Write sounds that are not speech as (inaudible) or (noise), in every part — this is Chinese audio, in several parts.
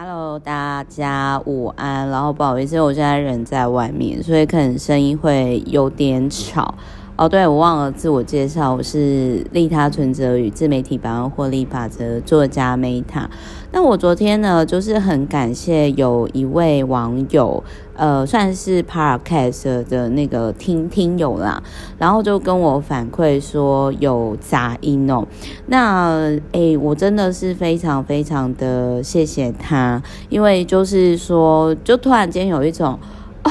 Hello，大家午安。然后不好意思，我现在人在外面，所以可能声音会有点吵。哦，对，我忘了自我介绍，我是利他存折与自媒体百万获利法则作家 Meta。那我昨天呢，就是很感谢有一位网友，呃，算是 Podcast 的那个听听友啦，然后就跟我反馈说有杂音哦。那诶，我真的是非常非常的谢谢他，因为就是说，就突然间有一种，哦，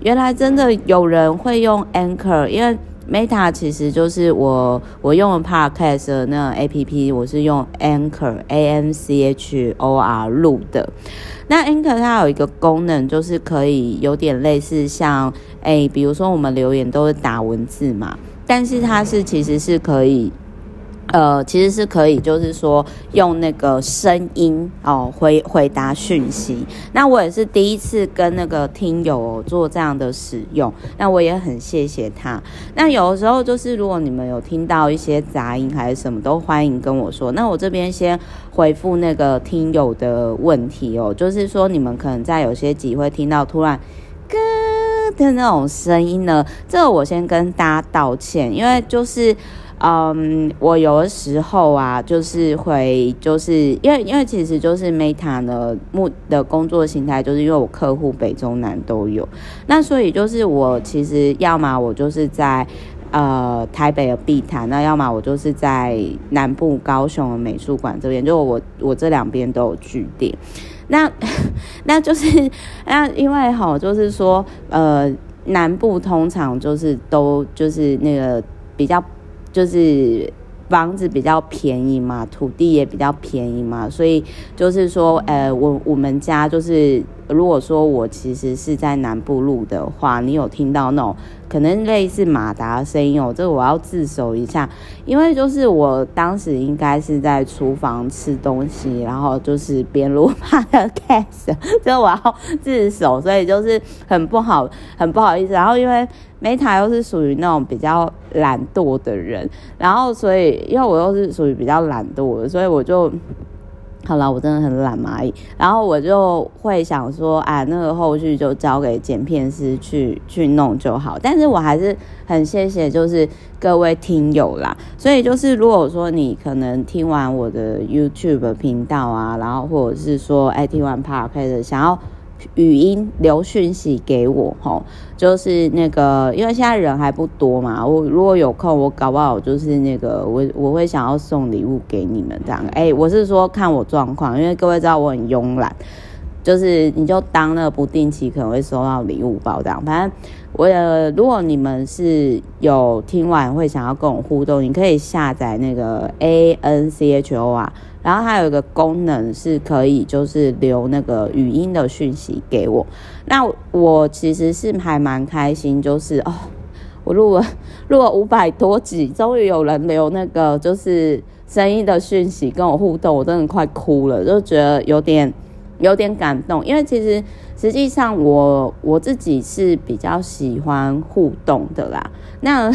原来真的有人会用 Anchor，因为。Meta 其实就是我我用的 Podcast 的那 APP，我是用 Anchor A N C H O R 录的。那 Anchor 它有一个功能，就是可以有点类似像，诶，比如说我们留言都是打文字嘛，但是它是其实是可以。呃，其实是可以，就是说用那个声音哦回回答讯息。那我也是第一次跟那个听友做这样的使用，那我也很谢谢他。那有的时候就是如果你们有听到一些杂音还是什么，都欢迎跟我说。那我这边先回复那个听友的问题哦，就是说你们可能在有些集会听到突然咯的那种声音呢，这个我先跟大家道歉，因为就是。嗯我有的时候啊，就是会，就是因为，因为其实就是 Meta 呢，目的工作形态，就是因为我客户北中南都有，那所以就是我其实要么我就是在呃台北的碧潭，那要么我就是在南部高雄的美术馆这边，就我我这两边都有据点，那那就是那因为齁，就是说呃南部通常就是都就是那个比较。就是房子比较便宜嘛，土地也比较便宜嘛，所以就是说，呃，我我们家就是。如果说我其实是在南部录的话，你有听到那种可能类似马达声音哦，这个我要自首一下，因为就是我当时应该是在厨房吃东西，然后就是边录 (laughs) podcast，就我要自首，所以就是很不好，很不好意思。然后因为 Meta 又是属于那种比较懒惰的人，然后所以因为我又是属于比较懒惰的，所以我就。好了，我真的很懒嘛，然后我就会想说，啊，那个后续就交给剪片师去去弄就好。但是我还是很谢谢，就是各位听友啦。所以就是如果说你可能听完我的 YouTube 频道啊，然后或者是说，哎，听完 p o d c a s 想要。语音留讯息给我吼，就是那个，因为现在人还不多嘛，我如果有空，我搞不好就是那个，我我会想要送礼物给你们这样。哎、我是说看我状况，因为各位知道我很慵懒，就是你就当那不定期可能会收到礼物包这样。反正我也，如果你们是有听完会想要跟我互动，你可以下载那个 A N C H O 啊。然后还有一个功能是可以，就是留那个语音的讯息给我。那我其实是还蛮开心，就是哦，我录了录了五百多集，终于有人留那个就是声音的讯息跟我互动，我真的快哭了，就觉得有点有点感动。因为其实实际上我我自己是比较喜欢互动的啦。那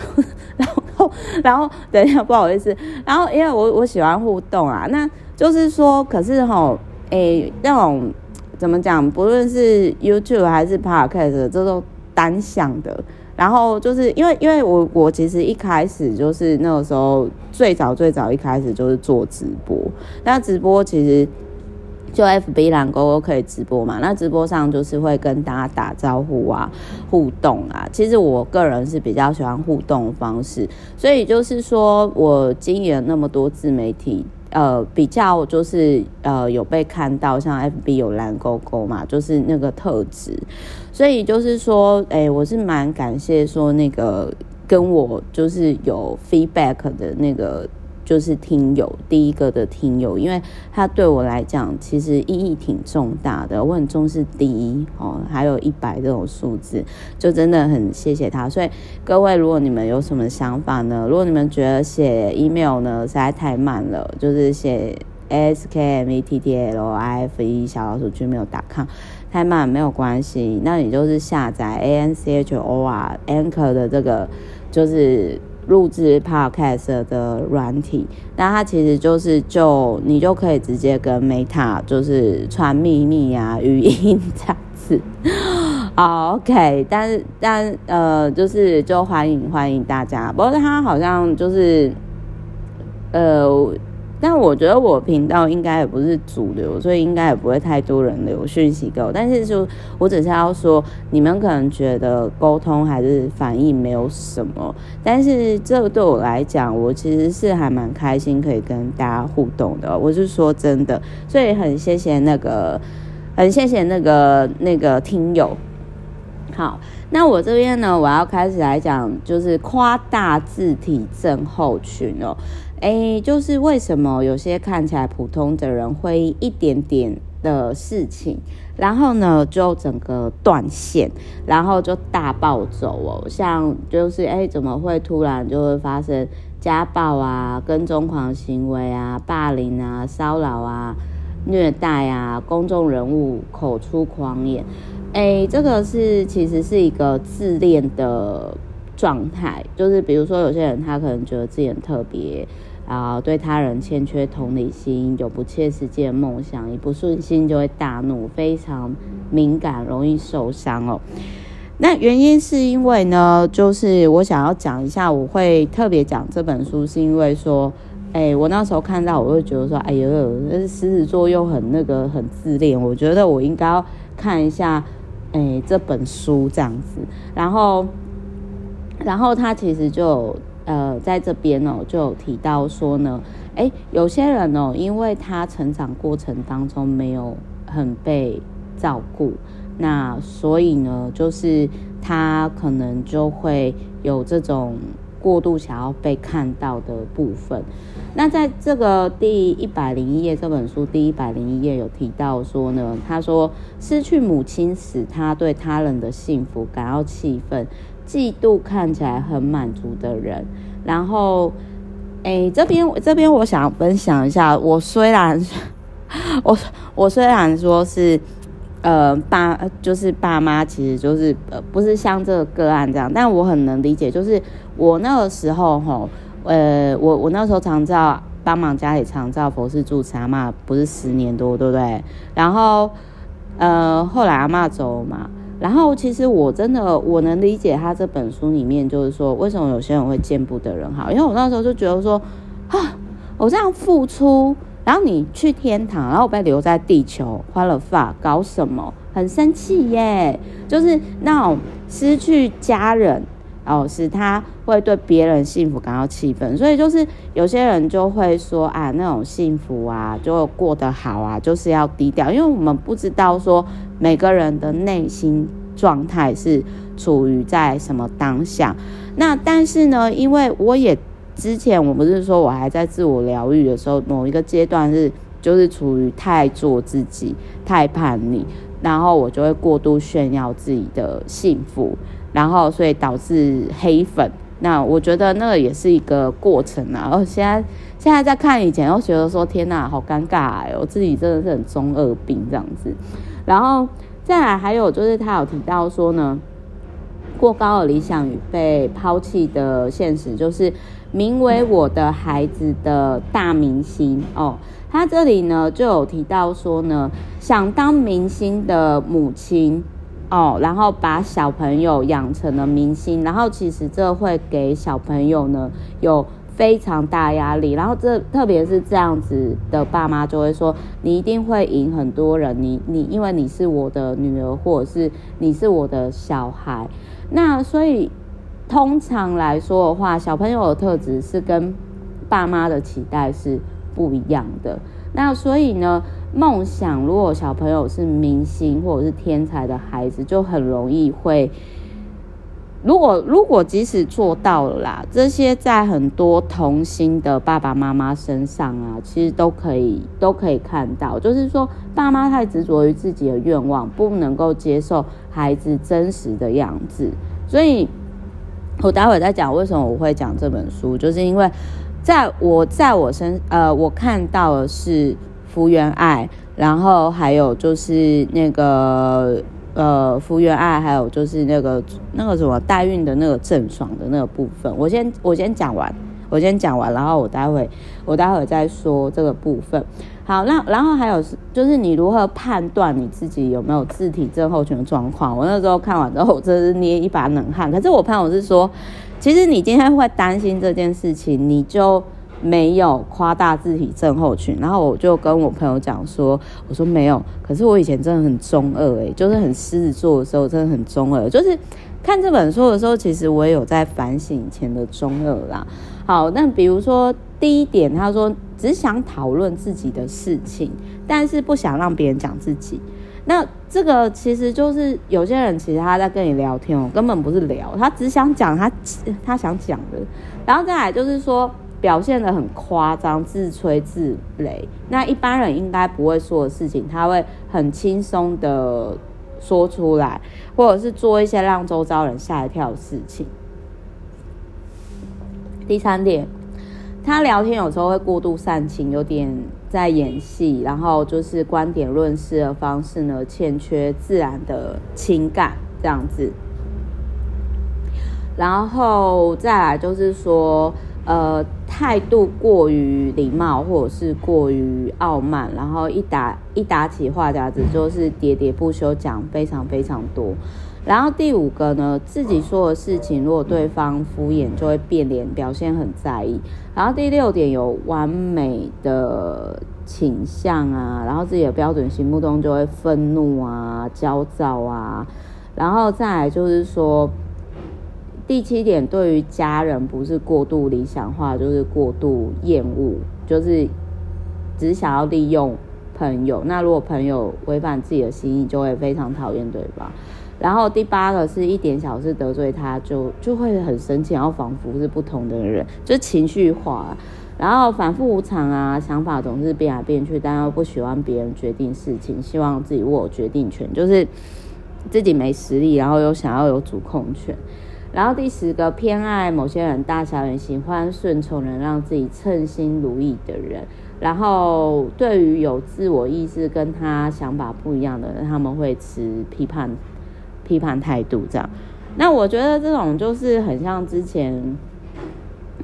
(laughs) 然后。然后等一下，不好意思。然后因为我我喜欢互动啊，那就是说，可是吼，诶，那种怎么讲？不论是 YouTube 还是 Podcast，这都单向的。然后就是因为因为我我其实一开始就是那个时候最早最早一开始就是做直播，那直播其实。就 FB 蓝勾勾可以直播嘛？那直播上就是会跟大家打招呼啊，互动啊。其实我个人是比较喜欢互动方式，所以就是说我经营那么多自媒体，呃，比较就是呃有被看到，像 FB 有蓝勾勾嘛，就是那个特质。所以就是说，哎、我是蛮感谢说那个跟我就是有 feedback 的那个。就是听友第一个的听友，因为他对我来讲其实意义挺重大的，我很重视第一哦，还有一百这种数字，就真的很谢谢他。所以各位，如果你们有什么想法呢？如果你们觉得写 email 呢实在太慢了，就是写 s k m e t t l i f e 小老鼠 gmail.com 太慢没有关系，那你就是下载 a n c h o r anchor 的这个就是。录制 podcast 的软体，那它其实就是就你就可以直接跟 Meta 就是传秘密啊、语音这样子。(laughs) OK，但是但呃，就是就欢迎欢迎大家。不过它好像就是呃。但我觉得我频道应该也不是主流，所以应该也不会太多人留讯息给我。但是就我只是要说，你们可能觉得沟通还是反应没有什么，但是这个对我来讲，我其实是还蛮开心可以跟大家互动的。我是说真的，所以很谢谢那个，很谢谢那个那个听友。好，那我这边呢，我要开始来讲，就是夸大字体症候群哦。诶，就是为什么有些看起来普通的人会一点点的事情，然后呢就整个断线，然后就大暴走哦。像就是诶，怎么会突然就会发生家暴啊、跟踪狂行为啊、霸凌啊、骚扰啊、虐待啊、公众人物口出狂言？诶，这个是其实是一个自恋的状态，就是比如说有些人他可能觉得自己很特别。啊，对他人欠缺同理心，有不切实际的梦想，一不顺心就会大怒，非常敏感，容易受伤哦。那原因是因为呢，就是我想要讲一下，我会特别讲这本书，是因为说，哎，我那时候看到，我会觉得说，哎呦，那狮子座又很那个很自恋，我觉得我应该要看一下，哎，这本书这样子。然后，然后他其实就。呃，在这边哦，就有提到说呢，诶，有些人哦，因为他成长过程当中没有很被照顾，那所以呢，就是他可能就会有这种过度想要被看到的部分。那在这个第一百零一页这本书第一百零一页有提到说呢，他说失去母亲使，他对他人的幸福感到气愤。嫉妒看起来很满足的人，然后，诶，这边这边我想分享一下，我虽然 (laughs) 我我虽然说是，呃，爸就是爸妈，其实就是呃不是像这个个案这样，但我很能理解，就是我那个时候吼，呃，我我那时候常照帮忙家里常照佛事住持阿嬷，不是十年多，对不对？然后，呃，后来阿妈走嘛。然后，其实我真的我能理解他这本书里面就是说，为什么有些人会见不得人好，因为我那时候就觉得说，啊，我这样付出，然后你去天堂，然后被留在地球，花了发搞什么？很生气耶，就是那种失去家人哦，使他会对别人幸福感到气愤，所以就是有些人就会说啊，那种幸福啊，就过得好啊，就是要低调，因为我们不知道说。每个人的内心状态是处于在什么当下？那但是呢，因为我也之前我不是说我还在自我疗愈的时候，某一个阶段是就是处于太做自己、太叛逆，然后我就会过度炫耀自己的幸福，然后所以导致黑粉。那我觉得那个也是一个过程啊。然后现在现在在看以前，又觉得说天哪，好尴尬哎，我自己真的是很中二病这样子。然后再来，还有就是他有提到说呢，过高的理想与被抛弃的现实，就是名为我的孩子的大明星哦。他这里呢就有提到说呢，想当明星的母亲哦，然后把小朋友养成了明星，然后其实这会给小朋友呢有。非常大压力，然后这特别是这样子的爸妈就会说，你一定会赢很多人，你你因为你是我的女儿，或者是你是我的小孩，那所以通常来说的话，小朋友的特质是跟爸妈的期待是不一样的。那所以呢，梦想如果小朋友是明星或者是天才的孩子，就很容易会。如果如果即使做到了啦，这些在很多童星的爸爸妈妈身上啊，其实都可以都可以看到，就是说爸妈太执着于自己的愿望，不能够接受孩子真实的样子。所以，我待会再讲为什么我会讲这本书，就是因为在我在我身呃，我看到的是福原爱，然后还有就是那个。呃福原爱，还有就是那个那个什么代孕的那个郑爽的那个部分，我先我先讲完，我先讲完，然后我待会我待会再说这个部分。好，那然后还有是就是你如何判断你自己有没有自体症候群的状况？我那时候看完之后，我真是捏一把冷汗。可是我朋友是说，其实你今天会担心这件事情，你就。没有夸大自体症候群，然后我就跟我朋友讲说，我说没有，可是我以前真的很中二哎，就是很狮子座的时候真的很中二，就是看这本书的时候，其实我也有在反省以前的中二啦。好，那比如说第一点，他说只想讨论自己的事情，但是不想让别人讲自己。那这个其实就是有些人其实他在跟你聊天哦，根本不是聊，他只想讲他他想讲的，然后再来就是说。表现得很夸张，自吹自擂。那一般人应该不会说的事情，他会很轻松的说出来，或者是做一些让周遭人吓一跳的事情。第三点，他聊天有时候会过度煽情，有点在演戏，然后就是观点论事的方式呢，欠缺自然的情感这样子。然后再来就是说。呃，态度过于礼貌，或者是过于傲慢，然后一打一打起话匣子就是喋喋不休，讲非常非常多。然后第五个呢，自己说的事情，如果对方敷衍，就会变脸，表现很在意。然后第六点，有完美的倾向啊，然后自己的标准心目中就会愤怒啊、焦躁啊。然后再来就是说。第七点，对于家人不是过度理想化，就是过度厌恶，就是只想要利用朋友。那如果朋友违反自己的心意，就会非常讨厌对方。然后第八个是一点小事得罪他就就会很生气，然后仿佛是不同的人，就情绪化。然后反复无常啊，想法总是变来变去，但又不喜欢别人决定事情，希望自己握有决定权，就是自己没实力，然后又想要有主控权。然后第十个，偏爱某些人大小眼，喜欢顺从能让自己称心如意的人。然后对于有自我意识跟他想法不一样的人，他们会持批判批判态度。这样，那我觉得这种就是很像之前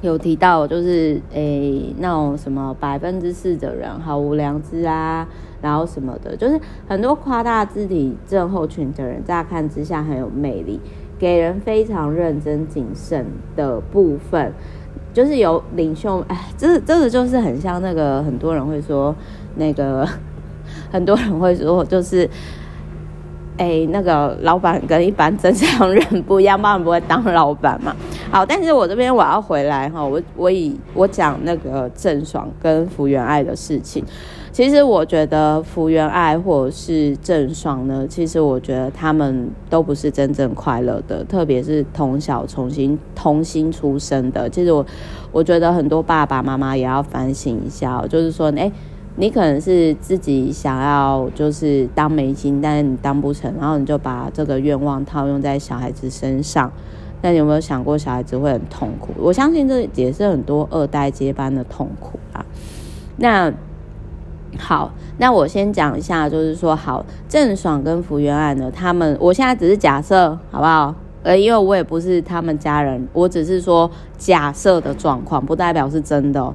有提到，就是诶那种什么百分之四的人毫无良知啊，然后什么的，就是很多夸大自体症候群的人，乍看之下很有魅力。给人非常认真谨慎的部分，就是有领袖，哎，这这个就是很像那个很多人会说，那个 (laughs) 很多人会说，就是，哎，那个老板跟一般正常人不一样，当然不会当老板嘛。(laughs) 好，但是我这边我要回来哈，我我以我讲那个郑爽跟福原爱的事情。其实我觉得福原爱或者是郑爽呢，其实我觉得他们都不是真正快乐的，特别是从小重新童星出生的。其实我我觉得很多爸爸妈妈也要反省一下，就是说，哎，你可能是自己想要就是当明星，但是你当不成，然后你就把这个愿望套用在小孩子身上，那你有没有想过小孩子会很痛苦？我相信这也是很多二代接班的痛苦啊。那。好，那我先讲一下，就是说，好，郑爽跟福原爱呢，他们，我现在只是假设，好不好？呃，因为我也不是他们家人，我只是说假设的状况，不代表是真的。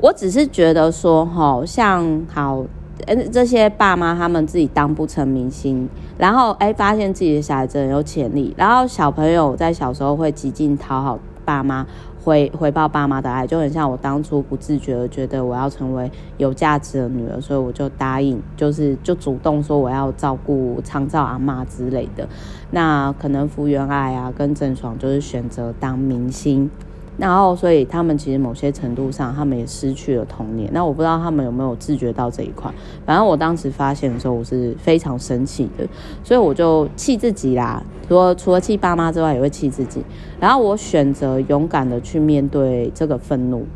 我只是觉得说，好像好，呃，这些爸妈他们自己当不成明星，然后哎，发现自己的小孩子很有潜力，然后小朋友在小时候会极尽讨好爸妈。回回报爸妈的爱，就很像我当初不自觉的觉得我要成为有价值的女儿，所以我就答应，就是就主动说我要照顾长照阿妈之类的。那可能福原爱啊跟郑爽就是选择当明星。然后，所以他们其实某些程度上，他们也失去了童年。那我不知道他们有没有自觉到这一块。反正我当时发现的时候，我是非常生气的，所以我就气自己啦。说除了气爸妈之外，也会气自己。然后我选择勇敢的去面对这个愤怒。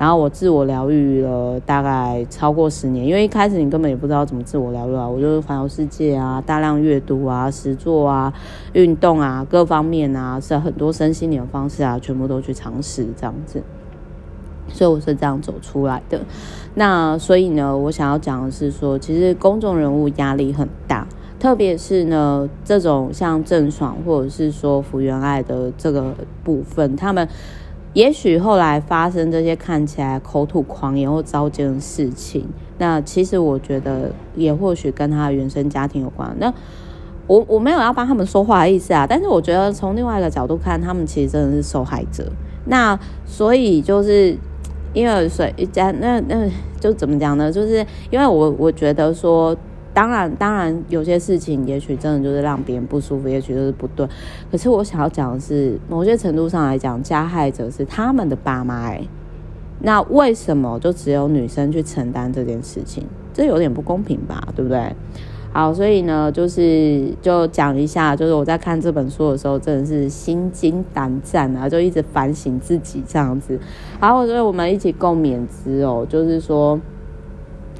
然后我自我疗愈了大概超过十年，因为一开始你根本也不知道怎么自我疗愈啊，我就是环游世界啊，大量阅读啊，实作啊，运动啊，各方面啊，是很多身心灵的方式啊，全部都去尝试这样子，所以我是这样走出来的。那所以呢，我想要讲的是说，其实公众人物压力很大。特别是呢，这种像郑爽或者是说福原爱的这个部分，他们也许后来发生这些看起来口吐狂言或糟践的事情，那其实我觉得也或许跟他的原生家庭有关。那我我没有要帮他们说话的意思啊，但是我觉得从另外一个角度看，他们其实真的是受害者。那所以就是因为谁一家那那就怎么讲呢？就是因为我我觉得说。当然，当然，有些事情也许真的就是让别人不舒服，也许就是不对。可是我想要讲的是，某些程度上来讲，加害者是他们的爸妈。哎，那为什么就只有女生去承担这件事情？这有点不公平吧？对不对？好，所以呢，就是就讲一下，就是我在看这本书的时候，真的是心惊胆战啊，就一直反省自己这样子。好，所以我们一起共勉之哦，就是说。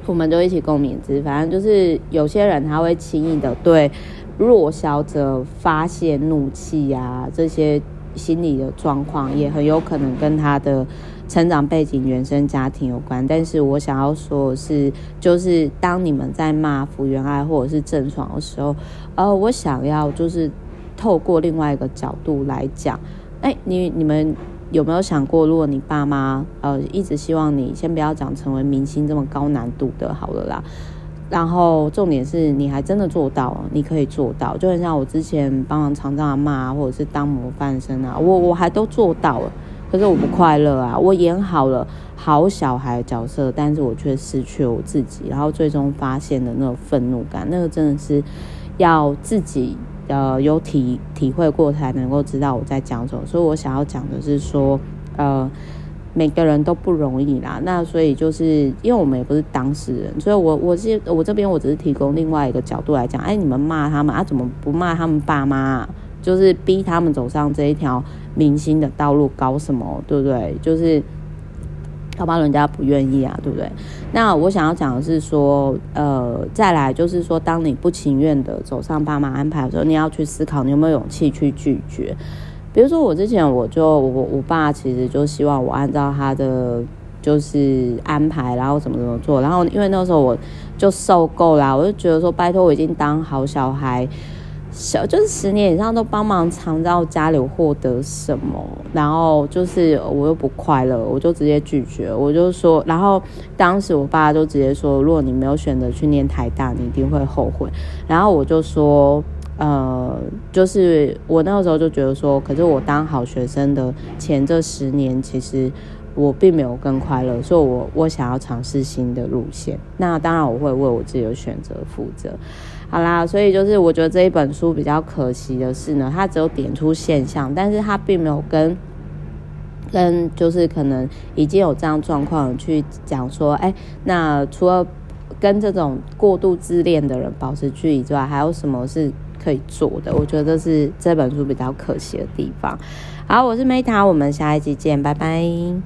我们就一起共勉之，反正就是有些人他会轻易的对弱小者发泄怒气啊，这些心理的状况也很有可能跟他的成长背景、原生家庭有关。但是我想要说的是，就是当你们在骂福原爱或者是郑爽的时候，呃，我想要就是透过另外一个角度来讲，哎，你你们。有没有想过，如果你爸妈呃一直希望你先不要讲成为明星这么高难度的，好了啦。然后重点是你还真的做到，你可以做到，就很像我之前帮忙长照阿嬷，或者是当模范生啊，我我还都做到了，可是我不快乐啊。我演好了好小孩的角色，但是我却失去了我自己，然后最终发现的那种愤怒感，那个真的是要自己。呃，有体体会过才能够知道我在讲什么，所以我想要讲的是说，呃，每个人都不容易啦。那所以就是因为我们也不是当事人，所以我我是我这边我只是提供另外一个角度来讲。哎，你们骂他们啊，怎么不骂他们爸妈？就是逼他们走上这一条明星的道路，搞什么？对不对？就是。要不然人家不愿意啊，对不对？那我想要讲的是说，呃，再来就是说，当你不情愿的走上爸妈安排的时候，你要去思考，你有没有勇气去拒绝。比如说，我之前我就我我爸其实就希望我按照他的就是安排，然后怎么怎么做。然后因为那时候我就受够啦，我就觉得说，拜托，我已经当好小孩。小就是十年以上都帮忙藏到家里获得什么，然后就是我又不快乐，我就直接拒绝，我就说，然后当时我爸就直接说，如果你没有选择去念台大，你一定会后悔。然后我就说，呃，就是我那个时候就觉得说，可是我当好学生的前这十年，其实我并没有更快乐，所以我我想要尝试新的路线。那当然我会为我自己的选择负责。好啦，所以就是我觉得这一本书比较可惜的是呢，它只有点出现象，但是它并没有跟跟就是可能已经有这样状况去讲说，哎，那除了跟这种过度自恋的人保持距离之外，还有什么是可以做的？我觉得这是这本书比较可惜的地方。好，我是 Meta，我们下一集见，拜拜。